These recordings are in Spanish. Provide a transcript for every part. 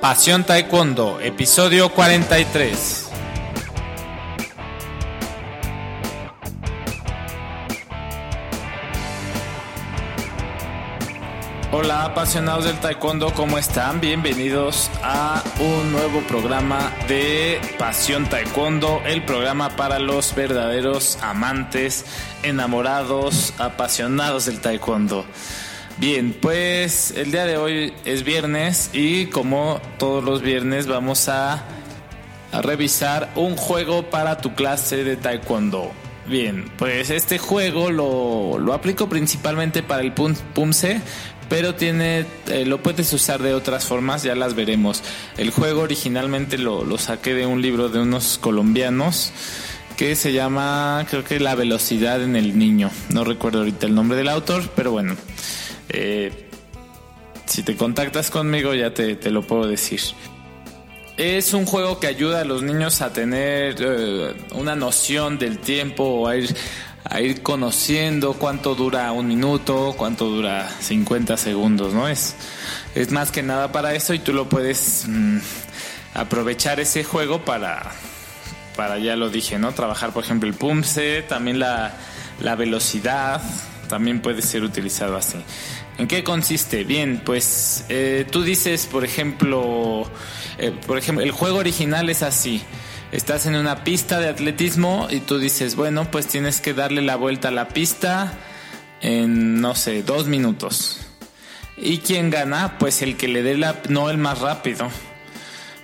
Pasión Taekwondo, episodio 43. Hola apasionados del taekwondo, ¿cómo están? Bienvenidos a un nuevo programa de Pasión Taekwondo, el programa para los verdaderos amantes, enamorados, apasionados del taekwondo. Bien, pues el día de hoy es viernes y como todos los viernes vamos a, a revisar un juego para tu clase de taekwondo. Bien, pues este juego lo, lo aplico principalmente para el PUMSE, pero tiene eh, lo puedes usar de otras formas, ya las veremos. El juego originalmente lo, lo saqué de un libro de unos colombianos que se llama, creo que La velocidad en el niño. No recuerdo ahorita el nombre del autor, pero bueno. Eh, si te contactas conmigo ya te, te, lo puedo decir. Es un juego que ayuda a los niños a tener eh, una noción del tiempo a ir a ir conociendo cuánto dura un minuto, cuánto dura 50 segundos, ¿no? Es, es más que nada para eso y tú lo puedes mmm, aprovechar ese juego para, para, ya lo dije, ¿no? Trabajar, por ejemplo, el pumse, también la, la velocidad, también puede ser utilizado así. ¿En qué consiste? Bien, pues eh, tú dices, por ejemplo, eh, por ejemplo, el juego original es así estás en una pista de atletismo y tú dices, bueno, pues tienes que darle la vuelta a la pista en, no sé, dos minutos. ¿Y quién gana? Pues el que le dé la, no el más rápido,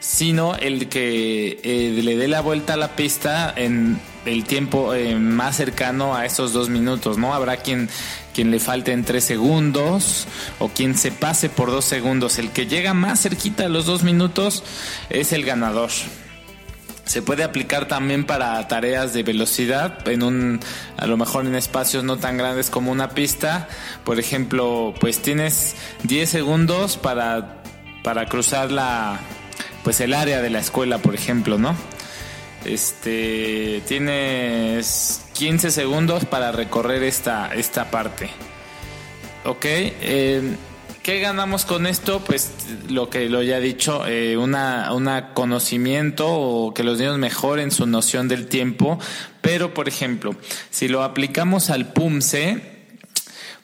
sino el que eh, le dé la vuelta a la pista en el tiempo eh, más cercano a esos dos minutos, ¿no? Habrá quien, quien le falten tres segundos o quien se pase por dos segundos. El que llega más cerquita a los dos minutos es el ganador. Se puede aplicar también para tareas de velocidad, en un, a lo mejor en espacios no tan grandes como una pista. Por ejemplo, pues tienes 10 segundos para, para cruzar la, pues el área de la escuela, por ejemplo, ¿no? Este, tienes 15 segundos para recorrer esta, esta parte. Ok, eh, ¿Qué ganamos con esto? Pues lo que lo ya he dicho, eh, una, una conocimiento o que los niños mejoren su noción del tiempo. Pero, por ejemplo, si lo aplicamos al PUMSE,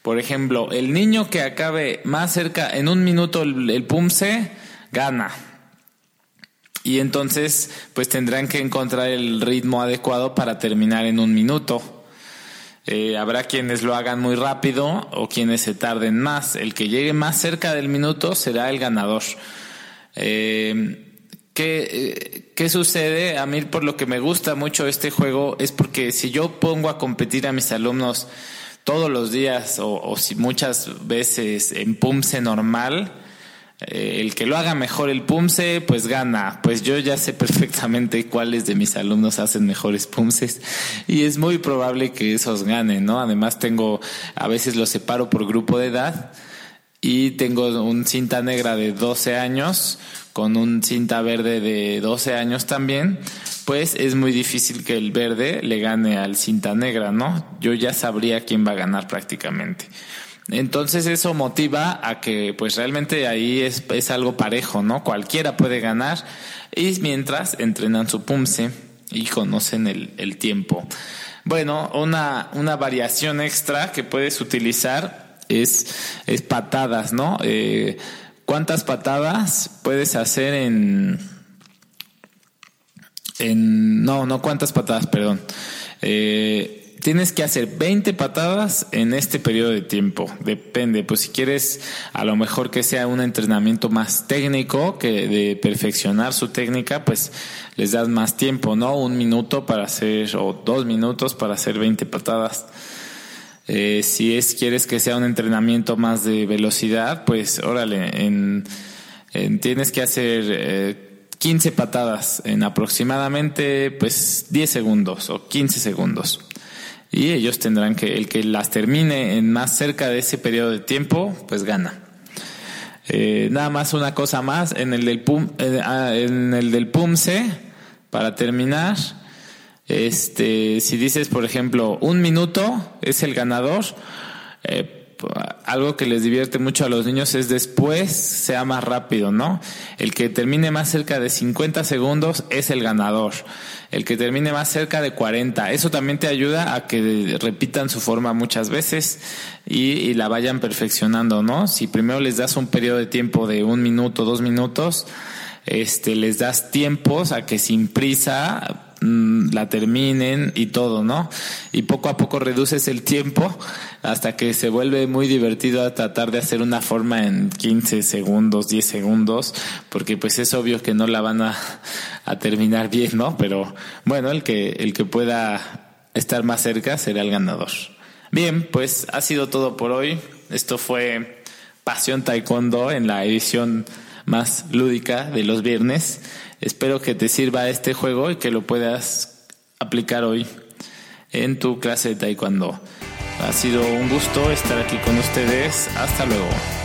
por ejemplo, el niño que acabe más cerca en un minuto el, el PUMSE, gana. Y entonces, pues tendrán que encontrar el ritmo adecuado para terminar en un minuto. Eh, habrá quienes lo hagan muy rápido o quienes se tarden más. El que llegue más cerca del minuto será el ganador. Eh, ¿qué, eh, ¿Qué sucede? A mí por lo que me gusta mucho este juego es porque si yo pongo a competir a mis alumnos todos los días o, o si muchas veces en PUMSE normal, eh, el que lo haga mejor el PUMSE, pues gana. Pues yo ya sé perfectamente cuáles de mis alumnos hacen mejores PUMSES y es muy probable que esos ganen, ¿no? Además tengo, a veces los separo por grupo de edad y tengo un cinta negra de 12 años con un cinta verde de 12 años también, pues es muy difícil que el verde le gane al cinta negra, ¿no? Yo ya sabría quién va a ganar prácticamente. Entonces eso motiva a que pues realmente ahí es, es algo parejo, ¿no? Cualquiera puede ganar y mientras entrenan su pumse y conocen el, el tiempo. Bueno, una, una variación extra que puedes utilizar es, es patadas, ¿no? Eh, ¿Cuántas patadas puedes hacer en... en no, no cuántas patadas, perdón. Eh, tienes que hacer 20 patadas en este periodo de tiempo. Depende, pues si quieres a lo mejor que sea un entrenamiento más técnico, que de perfeccionar su técnica, pues les das más tiempo, ¿no? Un minuto para hacer, o dos minutos para hacer 20 patadas. Eh, si es, quieres que sea un entrenamiento más de velocidad, pues órale, en, en tienes que hacer eh, 15 patadas en aproximadamente pues 10 segundos o 15 segundos y ellos tendrán que, el que las termine en más cerca de ese periodo de tiempo, pues gana. Eh, nada más una cosa más, en el del, PUM, eh, ah, en el del PUMSE, para terminar, este, si dices, por ejemplo, un minuto es el ganador, eh, algo que les divierte mucho a los niños es después sea más rápido, ¿no? El que termine más cerca de 50 segundos es el ganador. El que termine más cerca de 40. Eso también te ayuda a que repitan su forma muchas veces y, la vayan perfeccionando, ¿no? Si primero les das un periodo de tiempo de un minuto, dos minutos, este, les das tiempos a que sin prisa la terminen y todo, ¿no? Y poco a poco reduces el tiempo hasta que se vuelve muy divertido a tratar de hacer una forma en 15 segundos, 10 segundos, porque pues es obvio que no la van a, a terminar bien, ¿no? Pero bueno, el que, el que pueda estar más cerca será el ganador. Bien, pues ha sido todo por hoy. Esto fue Pasión Taekwondo en la edición más lúdica de los viernes. Espero que te sirva este juego y que lo puedas aplicar hoy en tu clase de taekwondo. Ha sido un gusto estar aquí con ustedes. Hasta luego.